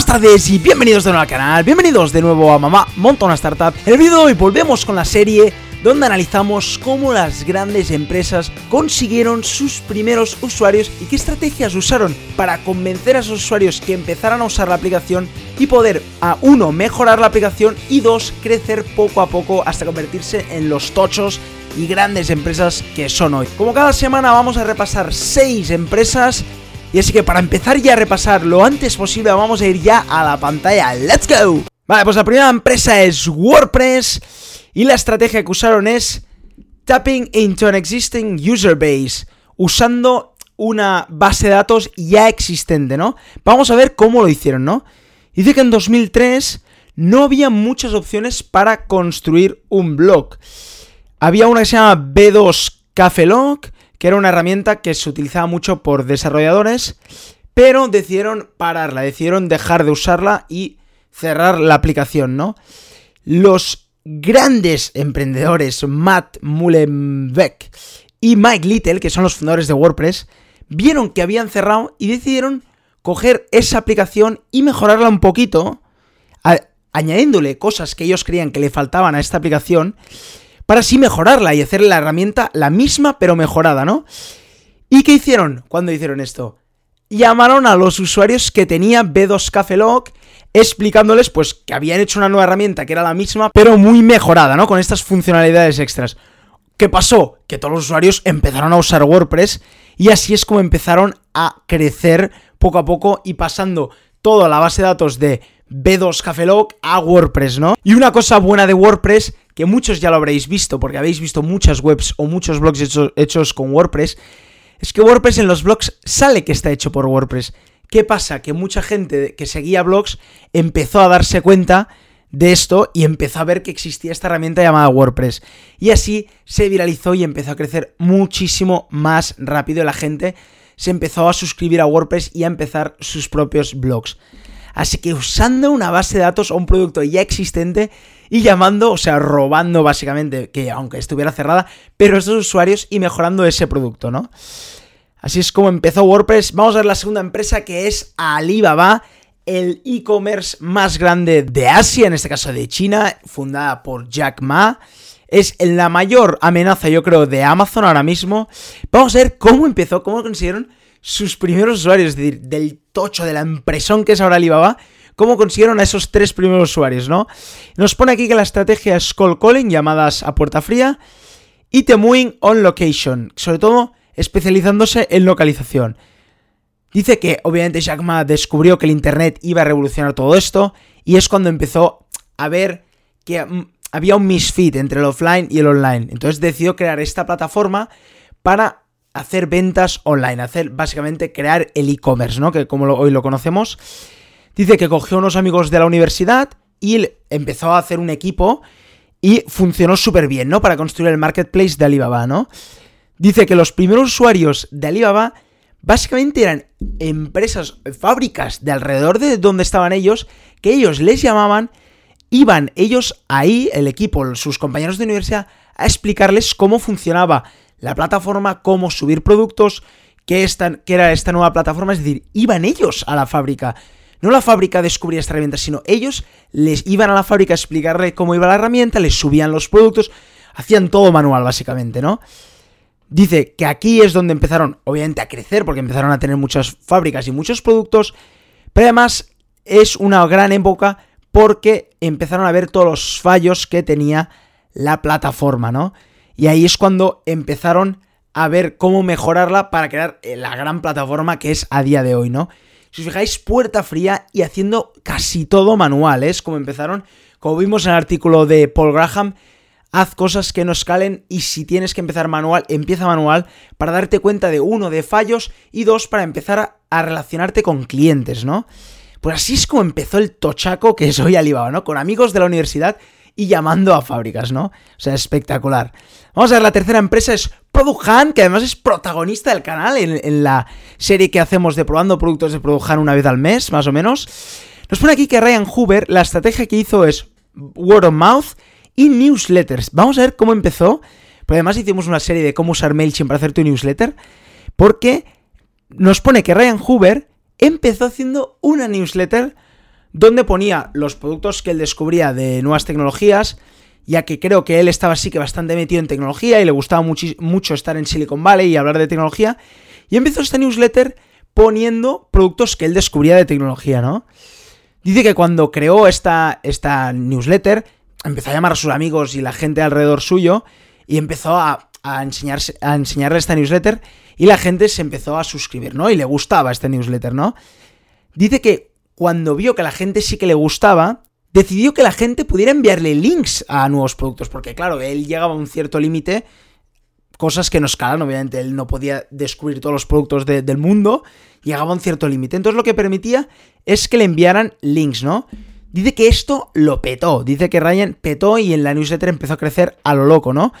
Buenas tardes y bienvenidos de nuevo al canal, bienvenidos de nuevo a Mamá Monta una Startup. En el vídeo de hoy volvemos con la serie donde analizamos cómo las grandes empresas consiguieron sus primeros usuarios y qué estrategias usaron para convencer a esos usuarios que empezaran a usar la aplicación y poder, a uno, mejorar la aplicación y dos, crecer poco a poco hasta convertirse en los tochos y grandes empresas que son hoy. Como cada semana vamos a repasar 6 empresas y así que para empezar ya a repasar lo antes posible vamos a ir ya a la pantalla. ¡Let's go! Vale, pues la primera empresa es WordPress y la estrategia que usaron es tapping into an existing user base, usando una base de datos ya existente, ¿no? Vamos a ver cómo lo hicieron, ¿no? Dice que en 2003 no había muchas opciones para construir un blog. Había una que se llama B2 Cafelog, que era una herramienta que se utilizaba mucho por desarrolladores, pero decidieron pararla, decidieron dejar de usarla y cerrar la aplicación, ¿no? Los grandes emprendedores Matt Mullenbeck y Mike Little, que son los fundadores de WordPress, vieron que habían cerrado y decidieron coger esa aplicación y mejorarla un poquito, añadiéndole cosas que ellos creían que le faltaban a esta aplicación para así mejorarla y hacer la herramienta la misma pero mejorada, ¿no? ¿Y qué hicieron cuando hicieron esto? Llamaron a los usuarios que tenía B2 Cafelog explicándoles pues que habían hecho una nueva herramienta que era la misma pero muy mejorada, ¿no? Con estas funcionalidades extras. ¿Qué pasó? Que todos los usuarios empezaron a usar WordPress y así es como empezaron a crecer poco a poco y pasando toda la base de datos de B2 Cafelog a WordPress, ¿no? Y una cosa buena de WordPress que muchos ya lo habréis visto, porque habéis visto muchas webs o muchos blogs hechos con WordPress, es que WordPress en los blogs sale que está hecho por WordPress. ¿Qué pasa? Que mucha gente que seguía blogs empezó a darse cuenta de esto y empezó a ver que existía esta herramienta llamada WordPress. Y así se viralizó y empezó a crecer muchísimo más rápido. La gente se empezó a suscribir a WordPress y a empezar sus propios blogs. Así que usando una base de datos o un producto ya existente y llamando, o sea, robando básicamente, que aunque estuviera cerrada, pero estos usuarios y mejorando ese producto, ¿no? Así es como empezó WordPress. Vamos a ver la segunda empresa que es Alibaba, el e-commerce más grande de Asia, en este caso de China, fundada por Jack Ma. Es la mayor amenaza, yo creo, de Amazon ahora mismo. Vamos a ver cómo empezó, cómo consiguieron sus primeros usuarios, es decir, del tocho, de la impresión que es ahora Alibaba, cómo consiguieron a esos tres primeros usuarios, ¿no? Nos pone aquí que la estrategia es call calling, llamadas a puerta fría, y temuing on location, sobre todo especializándose en localización. Dice que obviamente Jack Ma descubrió que el Internet iba a revolucionar todo esto, y es cuando empezó a ver que mm, había un misfit entre el offline y el online. Entonces decidió crear esta plataforma para hacer ventas online, hacer básicamente crear el e-commerce, ¿no? Que como hoy lo conocemos. Dice que cogió unos amigos de la universidad y empezó a hacer un equipo y funcionó súper bien, ¿no? Para construir el marketplace de Alibaba, ¿no? Dice que los primeros usuarios de Alibaba básicamente eran empresas, fábricas de alrededor de donde estaban ellos, que ellos les llamaban, iban ellos ahí, el equipo, sus compañeros de universidad, a explicarles cómo funcionaba la plataforma, cómo subir productos, qué, era esta nueva plataforma, es decir, iban ellos a la fábrica. No la fábrica descubría esta herramienta, sino ellos les iban a la fábrica a explicarle cómo iba la herramienta, les subían los productos, hacían todo manual básicamente, ¿no? Dice que aquí es donde empezaron, obviamente, a crecer, porque empezaron a tener muchas fábricas y muchos productos, pero además es una gran época porque empezaron a ver todos los fallos que tenía la plataforma, ¿no? Y ahí es cuando empezaron a ver cómo mejorarla para crear eh, la gran plataforma que es a día de hoy, ¿no? Si os fijáis, puerta fría y haciendo casi todo manual, ¿eh? es como empezaron. Como vimos en el artículo de Paul Graham, haz cosas que no escalen y si tienes que empezar manual, empieza manual para darte cuenta de uno, de fallos y dos, para empezar a, relacionarte con clientes, ¿no? Pues así es como empezó el tochaco que es hoy Alibaba, ¿no? Con amigos de la universidad y llamando a fábricas, ¿no? O sea, espectacular. Vamos a ver, la tercera empresa es Product Hunt, que además es protagonista del canal en, la serie que hacemos de probando productos de Product Hunt una vez al mes, más o menos. Nos pone aquí que Ryan Hoover, la estrategia que hizo es word of mouth y newsletters. Vamos a ver cómo empezó. Pero además hicimos una serie de cómo usar MailChimp para hacer tu newsletter. Porque nos pone que Ryan Hoover empezó haciendo una newsletter donde ponía los productos que él descubría de nuevas tecnologías, ya que creo que él estaba así que bastante metido en tecnología y le gustaba mucho estar en Silicon Valley y hablar de tecnología, y empezó esta newsletter poniendo productos que él descubría de tecnología, ¿no? Dice que cuando creó esta, esta newsletter, empezó a llamar a sus amigos y la gente alrededor suyo y empezó a, a enseñarle esta newsletter y la gente se empezó a suscribir, ¿no? Y le gustaba esta newsletter, ¿no? Dice que cuando vio que la gente sí que le gustaba, decidió que la gente pudiera enviarle links a nuevos productos, porque claro, él llegaba a un cierto límite, cosas que no escalan, obviamente él no podía descubrir todos los productos del mundo, llegaba a un cierto límite. Entonces lo que permitía es que le enviaran links, ¿no? Dice que esto lo petó, dice que Ryan petó y en la newsletter empezó a crecer a lo loco, ¿no?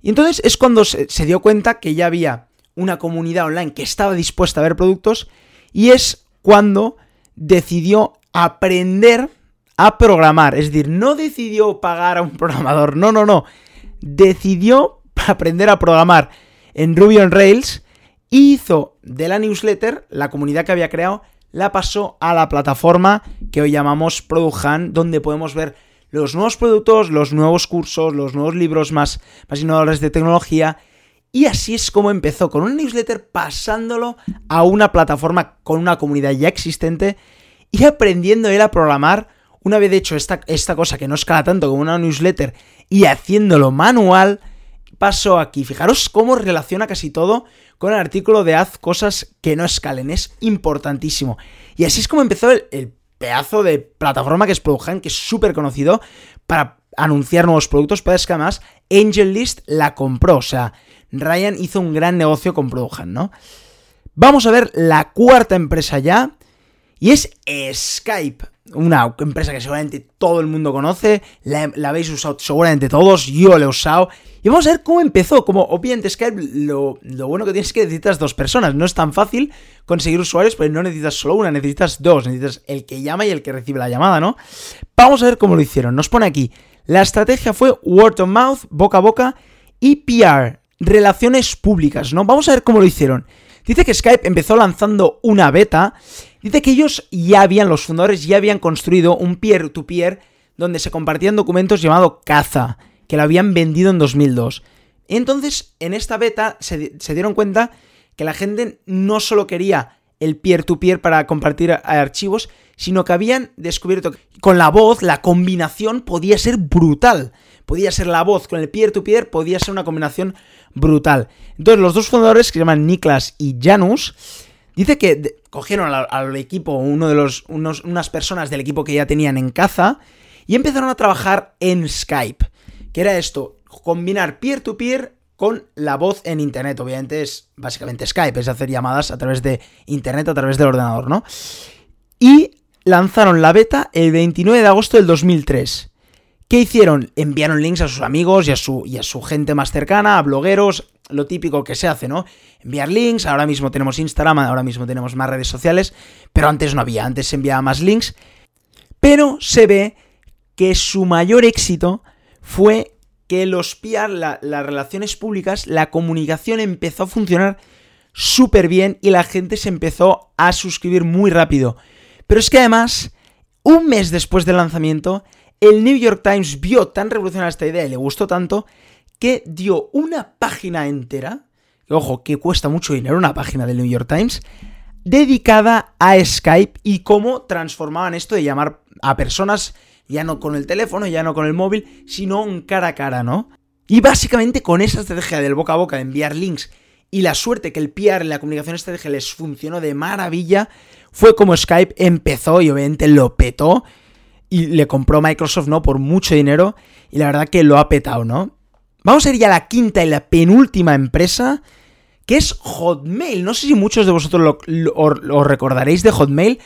Y entonces es cuando se dio cuenta que ya había una comunidad online que estaba dispuesta a ver productos y es cuando decidió aprender a programar. Es decir, no decidió pagar a un programador, no, no, no. Decidió aprender a programar en Ruby on Rails hizo de la newsletter, la comunidad que había creado, la pasó a la plataforma que hoy llamamos Produjan, donde podemos ver los nuevos productos, los nuevos cursos, los nuevos libros más, más innovadores de tecnología. Y así es como empezó, con un newsletter pasándolo a una plataforma con una comunidad ya existente y aprendiendo él a programar. Una vez hecho esta, esta cosa que no escala tanto como una newsletter y haciéndolo manual, pasó aquí. Fijaros cómo relaciona casi todo con el artículo de haz cosas que no escalen. Es importantísimo. Y así es como empezó el, pedazo de plataforma que es Produjan, que es súper conocido para anunciar nuevos productos, pero es que además AngelList la compró. O sea, Ryan hizo un gran negocio con Produjan, ¿no? Vamos a ver la cuarta empresa ya. Y es Skype una empresa que seguramente todo el mundo conoce, la, habéis usado seguramente todos, yo la he usado. Y vamos a ver cómo empezó. Como obviamente Skype, lo, bueno que tienes es que necesitas dos personas. No es tan fácil conseguir usuarios, pero no necesitas solo una, necesitas dos. Necesitas el que llama y el que recibe la llamada, ¿no? Vamos a ver cómo lo hicieron. Nos pone aquí. La estrategia fue word of mouth, boca a boca y PR, relaciones públicas, ¿no? Vamos a ver cómo lo hicieron. Dice que Skype empezó lanzando una beta Dice que ellos ya habían, los fundadores ya habían construido un peer-to-peer donde se compartían documentos llamado Caza, que lo habían vendido en 2002. Entonces, en esta beta se, dieron cuenta que la gente no solo quería el peer-to-peer para compartir archivos, sino que habían descubierto que con la voz la combinación podía ser brutal. Podía ser la voz con el peer-to-peer, podía ser una combinación brutal. Entonces, los dos fundadores, que se llaman Niklas y Janus, Dice que cogieron al, equipo, uno de los, unas personas del equipo que ya tenían en caza, y empezaron a trabajar en Skype. Que era esto, combinar peer-to-peer con la voz en Internet. Obviamente es básicamente Skype, es hacer llamadas a través de Internet, a través del ordenador, ¿no? Y lanzaron la beta el 29 de agosto del 2003. ¿Qué hicieron? Enviaron links a sus amigos y a su, y a su gente más cercana, a blogueros, lo típico que se hace, ¿no? Enviar links, ahora mismo tenemos Instagram, ahora mismo tenemos más redes sociales, pero antes no había, antes se enviaba más links, pero se ve que su mayor éxito fue que los PR, las relaciones públicas, la comunicación empezó a funcionar súper bien y la gente se empezó a suscribir muy rápido. Pero es que además, un mes después del lanzamiento, el New York Times vio tan revolucionaria esta idea y le gustó tanto que dio una página entera, ojo, que cuesta mucho dinero una página del New York Times, dedicada a Skype y cómo transformaban esto de llamar a personas ya no con el teléfono, ya no con el móvil, sino en cara a cara, ¿no? Y básicamente con esa estrategia del boca a boca de enviar links y la suerte que el PR en la comunicación estratégica les funcionó de maravilla, fue como Skype empezó y obviamente lo petó y le compró Microsoft, ¿no? Por mucho dinero y la verdad que lo ha petado, ¿no? Vamos a ir ya a la quinta y la penúltima empresa, que es Hotmail. No sé si muchos de vosotros lo, recordaréis de Hotmail,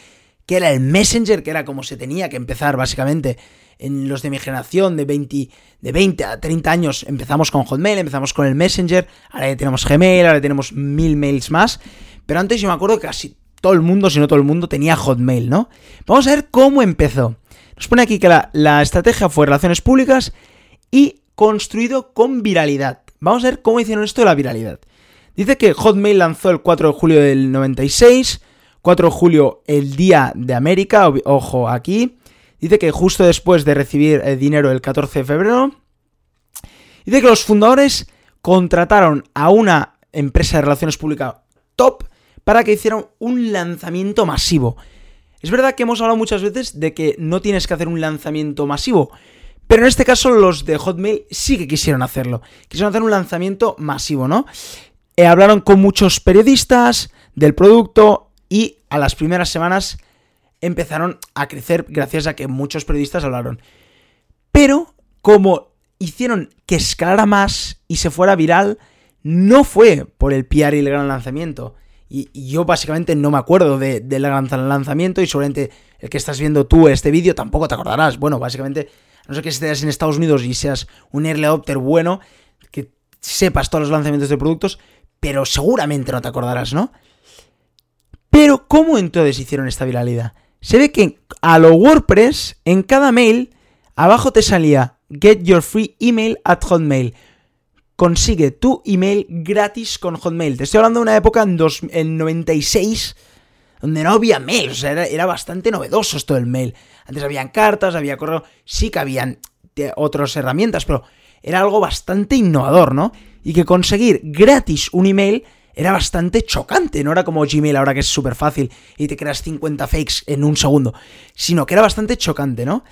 que era el Messenger, que era como se tenía que empezar básicamente. En los de mi generación, de 20, de 20 a 30 años, empezamos con Hotmail, empezamos con el Messenger, ahora ya tenemos Gmail, ahora tenemos mil mails más. Pero antes yo me acuerdo que casi todo el mundo, si no todo el mundo, tenía Hotmail, ¿no? Vamos a ver cómo empezó. Nos pone aquí que la, estrategia fue relaciones públicas y construido con viralidad. Vamos a ver cómo hicieron esto de la viralidad. Dice que Hotmail lanzó el 4 de julio del 96, 4 de julio, el Día de América, ojo aquí. Dice que justo después de recibir el dinero el 14 de febrero, dice que los fundadores contrataron a una empresa de relaciones públicas top para que hicieran un lanzamiento masivo. Es verdad que hemos hablado muchas veces de que no tienes que hacer un lanzamiento masivo, pero en este caso los de Hotmail sí que quisieron hacerlo. Quisieron hacer un lanzamiento masivo, ¿no? Eh, hablaron con muchos periodistas del producto y a las primeras semanas empezaron a crecer gracias a que muchos periodistas hablaron. Pero como hicieron que escalara más y se fuera viral, no fue por el PR y el gran lanzamiento. Y, yo básicamente no me acuerdo del lanzamiento y seguramente el que estás viendo tú este vídeo tampoco te acordarás. Bueno, básicamente, no sé que estés en Estados Unidos y seas un early adopter bueno, que sepas todos los lanzamientos de productos, pero seguramente no te acordarás, ¿no? Pero, ¿cómo entonces hicieron esta viralidad? Se ve que a lo WordPress, en cada mail, abajo te salía Get your free email at Hotmail consigue tu email gratis con Hotmail. Te estoy hablando de una época en, dos, 96 donde no había mail, o sea, era, bastante novedoso esto del mail. Antes habían cartas, había correo, sí que habían otras herramientas, pero era algo bastante innovador, ¿no? Y que conseguir gratis un email era bastante chocante, no era como Gmail ahora que es súper fácil y te creas 50 fakes en un segundo, sino que era bastante chocante, ¿no?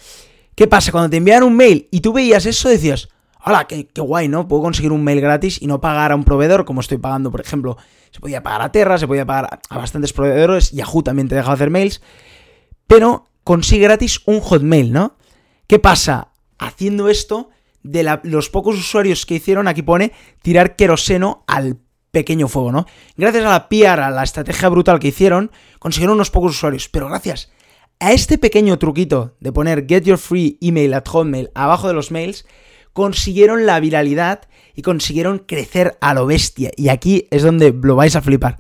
¿Qué pasa? Cuando te envían un mail y tú veías eso, decías, hola, qué, guay, ¿no? Puedo conseguir un mail gratis y no pagar a un proveedor como estoy pagando, por ejemplo. Se podía pagar a Terra, se podía pagar a bastantes proveedores, Yahoo también te deja hacer mails, pero consigue gratis un Hotmail, ¿no? ¿Qué pasa? Haciendo esto, de los pocos usuarios que hicieron, aquí pone tirar queroseno al pequeño fuego, ¿no? Gracias a la PR, a la estrategia brutal que hicieron, consiguieron unos pocos usuarios, pero gracias a este pequeño truquito de poner get your free email at hotmail abajo de los mails, consiguieron la viralidad y consiguieron crecer a lo bestia. Y aquí es donde lo vais a flipar.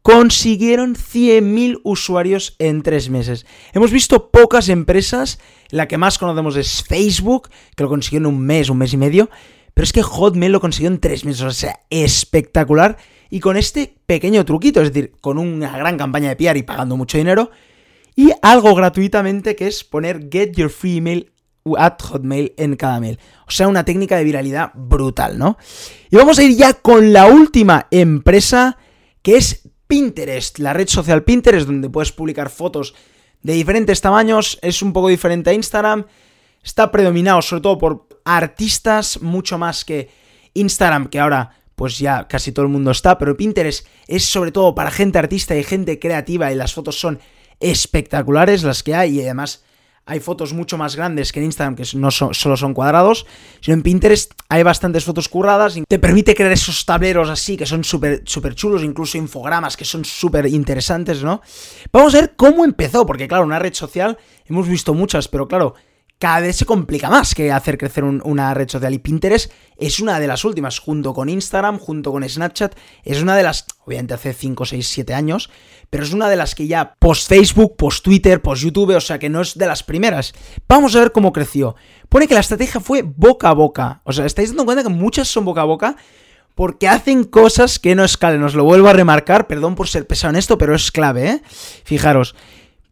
Consiguieron 100.000 usuarios en tres meses. Hemos visto pocas empresas, la que más conocemos es Facebook, que lo consiguió en un mes, un mes y medio, pero es que Hotmail lo consiguió en tres meses, o sea, espectacular. Y con este pequeño truquito, es decir, con una gran campaña de PR y pagando mucho dinero, y algo gratuitamente que es poner Get Your Free Email at Hotmail en cada mail. O sea, una técnica de viralidad brutal, ¿no? Y vamos a ir ya con la última empresa, que es Pinterest, la red social Pinterest, donde puedes publicar fotos de diferentes tamaños, es un poco diferente a Instagram, está predominado sobre todo por artistas, mucho más que Instagram, que ahora pues ya casi todo el mundo está, pero Pinterest es sobre todo para gente artista y gente creativa y las fotos son espectaculares las que hay y además hay fotos mucho más grandes que en Instagram, que no solo son cuadrados, sino en Pinterest hay bastantes fotos curradas y te permite crear esos tableros así que son súper super chulos, incluso infogramas que son súper interesantes, ¿no? Vamos a ver cómo empezó, porque claro, una red social hemos visto muchas, pero claro, cada vez se complica más que hacer crecer una red social. Y Pinterest es una de las últimas, junto con Instagram, junto con Snapchat, es una de las, obviamente hace 5, 6, 7 años, pero es una de las que ya post Facebook, post Twitter, post YouTube, o sea que no es de las primeras. Vamos a ver cómo creció. Pone que la estrategia fue boca a boca. O sea, estáis dando cuenta que muchas son boca a boca porque hacen cosas que no escalen. Os lo vuelvo a remarcar, perdón por ser pesado en esto, pero es clave, ¿eh? Fijaros.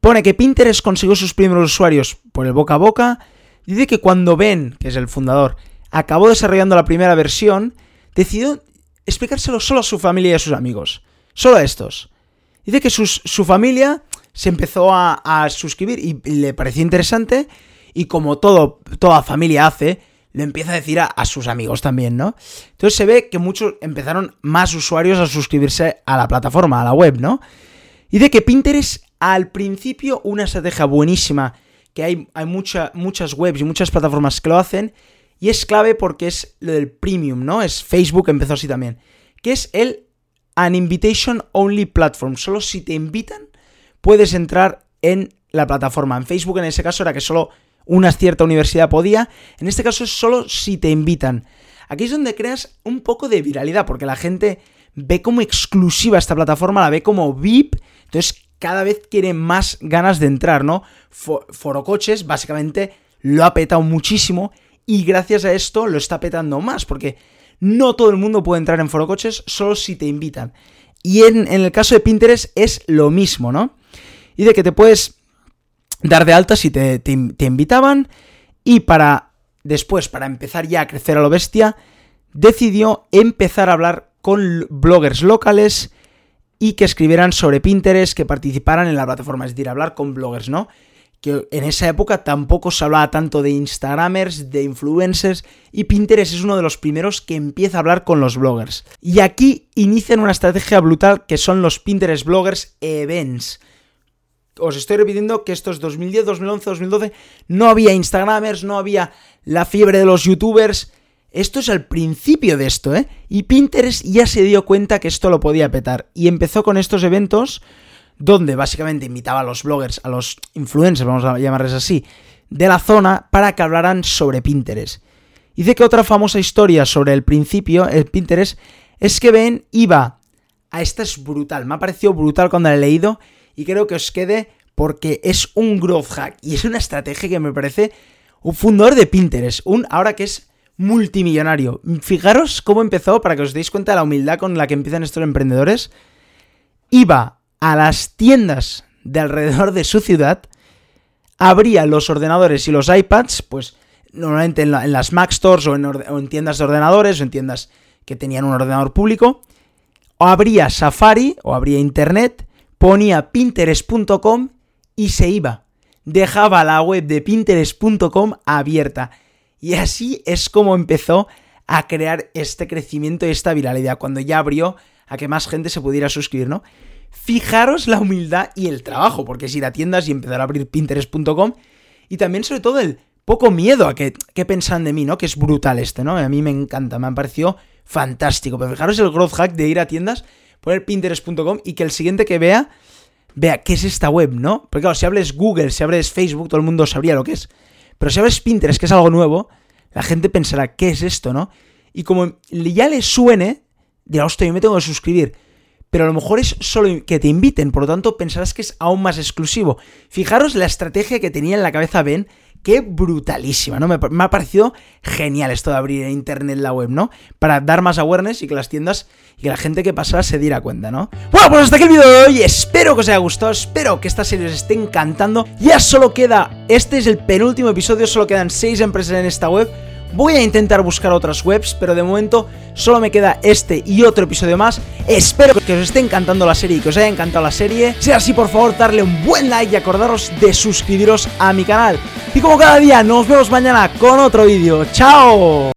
Pone que Pinterest consiguió sus primeros usuarios por el boca a boca. Dice que cuando Ben, que es el fundador, acabó desarrollando la primera versión, decidió explicárselo solo a su familia y a sus amigos. Solo a estos. Dice que su familia se empezó a, suscribir y, le pareció interesante. Y como todo, toda familia hace, le empieza a decir a, a, sus amigos también, ¿no? Entonces se ve que muchos empezaron más usuarios a suscribirse a la plataforma, a la web, ¿no? Dice que Pinterest al principio una estrategia buenísima, que hay, hay muchas webs y muchas plataformas que lo hacen, y es clave porque es lo del premium, ¿no? Es Facebook, empezó así también, que es el An Invitation Only Platform. Solo si te invitan puedes entrar en la plataforma. En Facebook en ese caso era que solo una cierta universidad podía, en este caso es solo si te invitan. Aquí es donde creas un poco de viralidad, porque la gente ve como exclusiva esta plataforma, la ve como VIP, entonces cada vez quiere más ganas de entrar, ¿no? Forocoches básicamente lo ha petado muchísimo y gracias a esto lo está petando más, porque no todo el mundo puede entrar en Forocoches solo si te invitan. Y en, el caso de Pinterest es lo mismo, ¿no? Y de que te puedes dar de alta si te, te invitaban y para después, para empezar ya a crecer a lo bestia, decidió empezar a hablar con bloggers locales y que escribieran sobre Pinterest, que participaran en la plataforma, es decir, hablar con bloggers, ¿no? Que en esa época tampoco se hablaba tanto de Instagramers, de influencers, y Pinterest es uno de los primeros que empieza a hablar con los bloggers. Y aquí inician una estrategia brutal que son los Pinterest Bloggers Events. Os estoy repitiendo que esto es 2010, 2011, 2012, no había Instagramers, no había la fiebre de los youtubers, esto es el principio de esto, ¿eh? Y Pinterest ya se dio cuenta que esto lo podía petar. Y empezó con estos eventos donde básicamente invitaba a los bloggers, a los influencers, vamos a llamarles así, de la zona para que hablaran sobre Pinterest. Dice que otra famosa historia sobre el principio, el Pinterest, es que Ben iba a esta es brutal, me ha parecido brutal cuando la he leído y creo que os quede porque es un growth hack y es una estrategia que me parece un fundador de Pinterest, un ahora que es multimillonario. Fijaros cómo empezó, para que os deis cuenta de la humildad con la que empiezan estos emprendedores. Iba a las tiendas de alrededor de su ciudad, abría los ordenadores y los iPads, pues normalmente en, las Mac Stores o en, tiendas de ordenadores o en tiendas que tenían un ordenador público, o abría Safari o abría Internet, ponía pinterest.com y se iba. Dejaba la web de pinterest.com abierta y así es como empezó a crear este crecimiento y esta viralidad, cuando ya abrió a que más gente se pudiera suscribir, ¿no? Fijaros la humildad y el trabajo, porque es ir a tiendas y empezar a abrir pinterest.com y también sobre todo el poco miedo a que, que pensan de mí, ¿no? Que es brutal este, ¿no? A mí me encanta, me ha parecido fantástico. Pero fijaros el growth hack de ir a tiendas, poner pinterest.com y que el siguiente que vea, vea qué es esta web, ¿no? Porque claro, si hables Google, si abres Facebook, todo el mundo sabría lo que es. Pero si abres Pinterest, que es algo nuevo, la gente pensará, ¿qué es esto, no? Y como ya le suene, dirá, hostia, yo me tengo que suscribir. Pero a lo mejor es solo que te inviten, por lo tanto pensarás que es aún más exclusivo. Fijaros la estrategia que tenía en la cabeza Ben Qué brutalísima, ¿no? Me, ha parecido genial esto de abrir internet la web, ¿no? Para dar más awareness y que las tiendas y que la gente que pasara se diera cuenta, ¿no? Bueno, pues hasta aquí el vídeo de hoy. Espero que os haya gustado, espero que esta serie os esté encantando. Ya solo queda, este es el penúltimo episodio, solo quedan 6 empresas en esta web. Voy a intentar buscar otras webs, pero de momento solo me queda este y otro episodio más. Espero que os esté encantando la serie y que os haya encantado la serie. Si es así, por favor, darle un buen like y acordaros de suscribiros a mi canal. Y como cada día, nos vemos mañana con otro vídeo. ¡Chao!